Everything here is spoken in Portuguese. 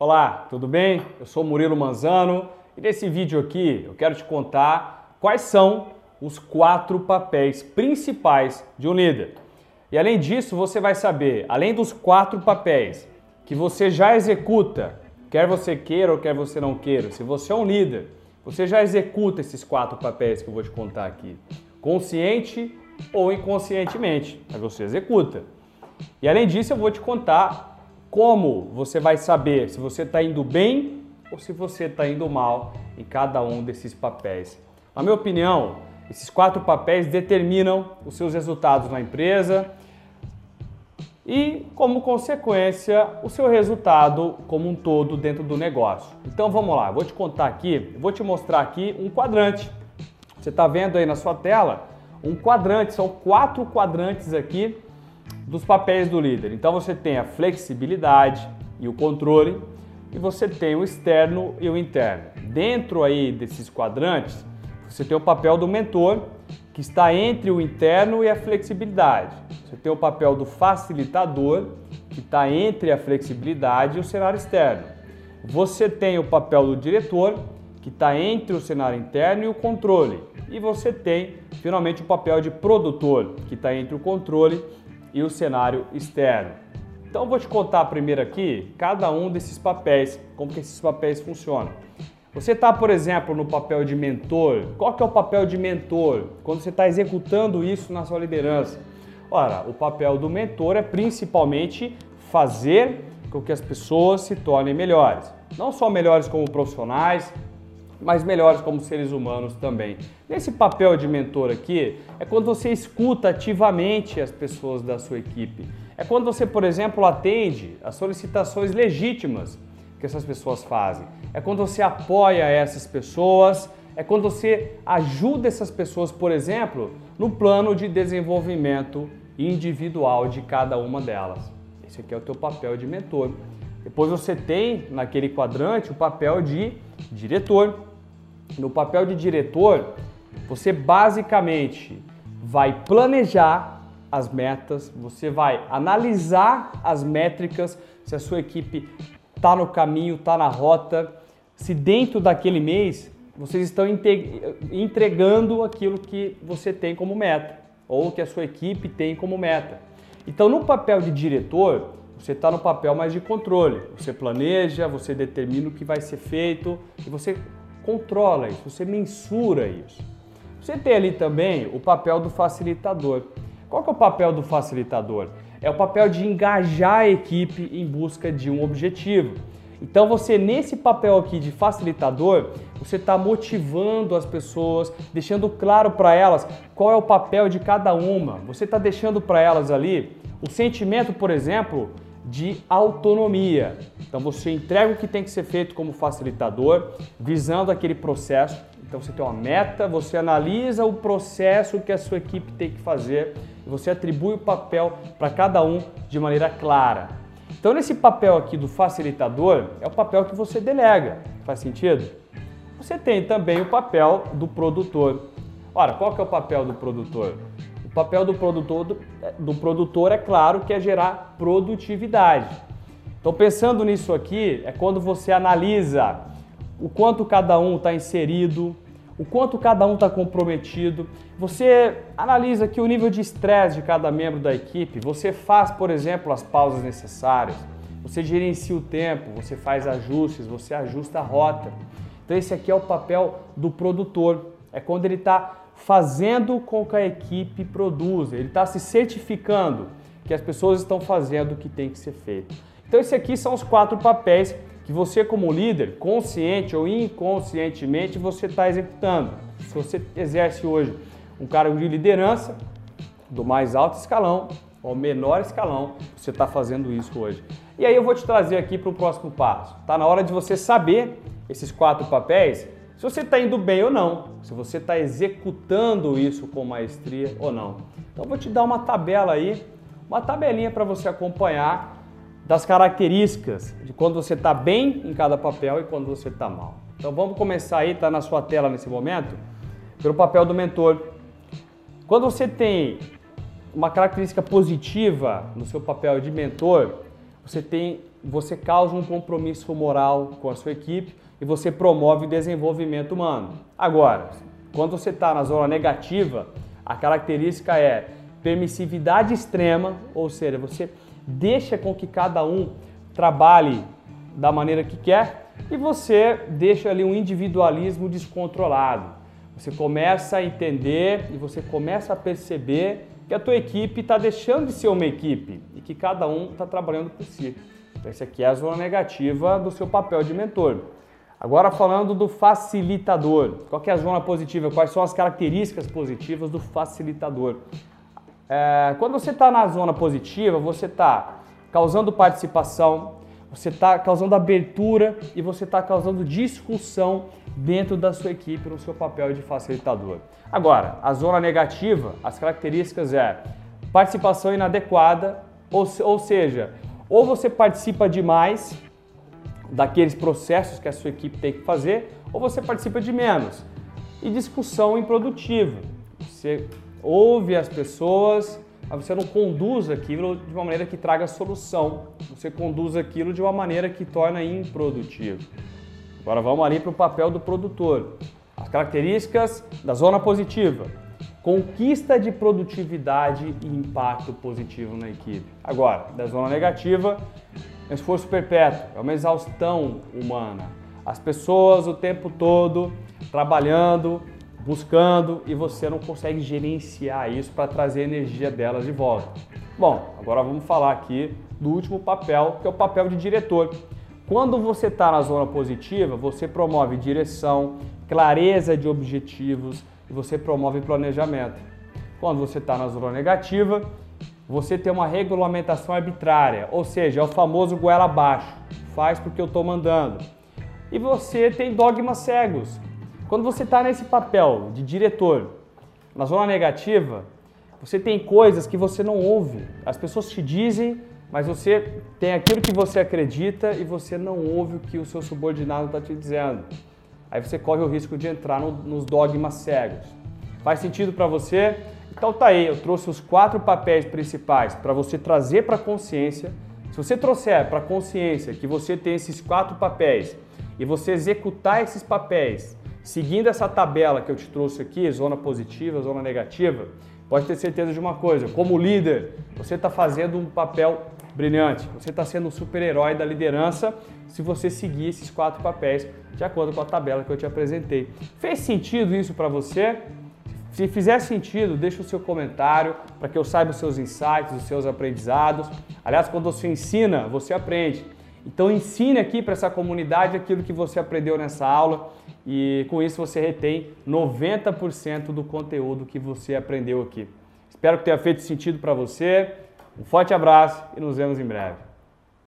Olá, tudo bem? Eu sou Murilo Manzano e nesse vídeo aqui eu quero te contar quais são os quatro papéis principais de um líder. E além disso, você vai saber, além dos quatro papéis que você já executa, quer você queira ou quer você não queira, se você é um líder, você já executa esses quatro papéis que eu vou te contar aqui, consciente ou inconscientemente, mas você executa. E além disso, eu vou te contar como você vai saber se você está indo bem ou se você está indo mal em cada um desses papéis? Na minha opinião, esses quatro papéis determinam os seus resultados na empresa e, como consequência, o seu resultado como um todo dentro do negócio. Então vamos lá, vou te contar aqui, vou te mostrar aqui um quadrante. Você está vendo aí na sua tela um quadrante, são quatro quadrantes aqui dos papéis do líder. Então você tem a flexibilidade e o controle e você tem o externo e o interno. Dentro aí desses quadrantes, você tem o papel do mentor, que está entre o interno e a flexibilidade. Você tem o papel do facilitador, que está entre a flexibilidade e o cenário externo. Você tem o papel do diretor, que está entre o cenário interno e o controle. E você tem, finalmente, o papel de produtor, que está entre o controle e o cenário externo. Então vou te contar primeiro aqui cada um desses papéis, como que esses papéis funcionam. Você está, por exemplo, no papel de mentor. Qual que é o papel de mentor? Quando você está executando isso na sua liderança. Ora, o papel do mentor é principalmente fazer com que as pessoas se tornem melhores. Não só melhores como profissionais, mas melhores como seres humanos também. Nesse papel de mentor aqui, é quando você escuta ativamente as pessoas da sua equipe. É quando você, por exemplo, atende às solicitações legítimas que essas pessoas fazem. É quando você apoia essas pessoas, é quando você ajuda essas pessoas, por exemplo, no plano de desenvolvimento individual de cada uma delas. Esse aqui é o teu papel de mentor. Depois você tem naquele quadrante o papel de diretor. No papel de diretor, você basicamente vai planejar as metas, você vai analisar as métricas, se a sua equipe está no caminho, está na rota, se dentro daquele mês vocês estão entregando aquilo que você tem como meta ou que a sua equipe tem como meta. Então, no papel de diretor, você está no papel mais de controle. Você planeja, você determina o que vai ser feito e você controla isso, você mensura isso. Você tem ali também o papel do facilitador. Qual que é o papel do facilitador? É o papel de engajar a equipe em busca de um objetivo. Então você nesse papel aqui de facilitador, você está motivando as pessoas, deixando claro para elas qual é o papel de cada uma. Você está deixando para elas ali o sentimento, por exemplo, de autonomia. Então você entrega o que tem que ser feito como facilitador, visando aquele processo. Então você tem uma meta, você analisa o processo que a sua equipe tem que fazer e você atribui o papel para cada um de maneira clara. Então nesse papel aqui do facilitador é o papel que você delega. Faz sentido? Você tem também o papel do produtor. Ora, qual que é o papel do produtor? Papel do produtor, do, do produtor é claro que é gerar produtividade. Então, pensando nisso aqui, é quando você analisa o quanto cada um está inserido, o quanto cada um está comprometido. Você analisa aqui o nível de estresse de cada membro da equipe. Você faz, por exemplo, as pausas necessárias. Você gerencia o tempo, você faz ajustes, você ajusta a rota. Então, esse aqui é o papel do produtor. É quando ele está fazendo com que a equipe produza, ele está se certificando que as pessoas estão fazendo o que tem que ser feito. Então, esses aqui são os quatro papéis que você, como líder, consciente ou inconscientemente, você está executando. Se você exerce hoje um cargo de liderança, do mais alto escalão ao menor escalão, você está fazendo isso hoje. E aí eu vou te trazer aqui para o próximo passo. Está na hora de você saber esses quatro papéis se você está indo bem ou não, se você está executando isso com maestria ou não. Então eu vou te dar uma tabela aí, uma tabelinha para você acompanhar das características de quando você está bem em cada papel e quando você está mal. Então vamos começar aí, está na sua tela nesse momento, pelo papel do mentor. Quando você tem uma característica positiva no seu papel de mentor, você tem, você causa um compromisso moral com a sua equipe e você promove o desenvolvimento humano. Agora, quando você está na zona negativa, a característica é permissividade extrema, ou seja, você deixa com que cada um trabalhe da maneira que quer e você deixa ali um individualismo descontrolado. Você começa a entender e você começa a perceber que a tua equipe está deixando de ser uma equipe e que cada um está trabalhando por si. Então, essa aqui é a zona negativa do seu papel de mentor. Agora falando do facilitador. Qual é a zona positiva? Quais são as características positivas do facilitador? É, quando você está na zona positiva, você está causando participação, você está causando abertura e você está causando discussão dentro da sua equipe no seu papel de facilitador. Agora, a zona negativa, as características é participação inadequada, ou, ou seja, ou você participa demais daqueles processos que a sua equipe tem que fazer, ou você participa de menos. E discussão improdutiva. Você ouve as pessoas, mas você não conduz aquilo de uma maneira que traga solução. Você conduz aquilo de uma maneira que torna improdutivo. Agora vamos ali para o papel do produtor. As características da zona positiva. Conquista de produtividade e impacto positivo na equipe. Agora, da zona negativa, esforço perpétuo, é uma exaustão humana. As pessoas o tempo todo trabalhando, buscando e você não consegue gerenciar isso para trazer a energia delas de volta. Bom, agora vamos falar aqui do último papel, que é o papel de diretor. Quando você está na zona positiva, você promove direção, clareza de objetivos e você promove planejamento. Quando você está na zona negativa, você tem uma regulamentação arbitrária, ou seja, é o famoso goela abaixo, faz porque eu estou mandando. E você tem dogmas cegos, quando você está nesse papel de diretor, na zona negativa, você tem coisas que você não ouve. As pessoas te dizem, mas você tem aquilo que você acredita e você não ouve o que o seu subordinado está te dizendo. Aí você corre o risco de entrar no, nos dogmas cegos. Faz sentido para você? Então tá aí, eu trouxe os quatro papéis principais para você trazer para a consciência. Se você trouxer para a consciência que você tem esses quatro papéis e você executar esses papéis Seguindo essa tabela que eu te trouxe aqui, zona positiva, zona negativa, pode ter certeza de uma coisa: como líder, você está fazendo um papel brilhante, você está sendo um super-herói da liderança se você seguir esses quatro papéis de acordo com a tabela que eu te apresentei. Fez sentido isso para você? Se fizer sentido, deixa o seu comentário para que eu saiba os seus insights, os seus aprendizados. Aliás, quando você ensina, você aprende. Então ensine aqui para essa comunidade aquilo que você aprendeu nessa aula e com isso você retém 90% do conteúdo que você aprendeu aqui. Espero que tenha feito sentido para você. Um forte abraço e nos vemos em breve.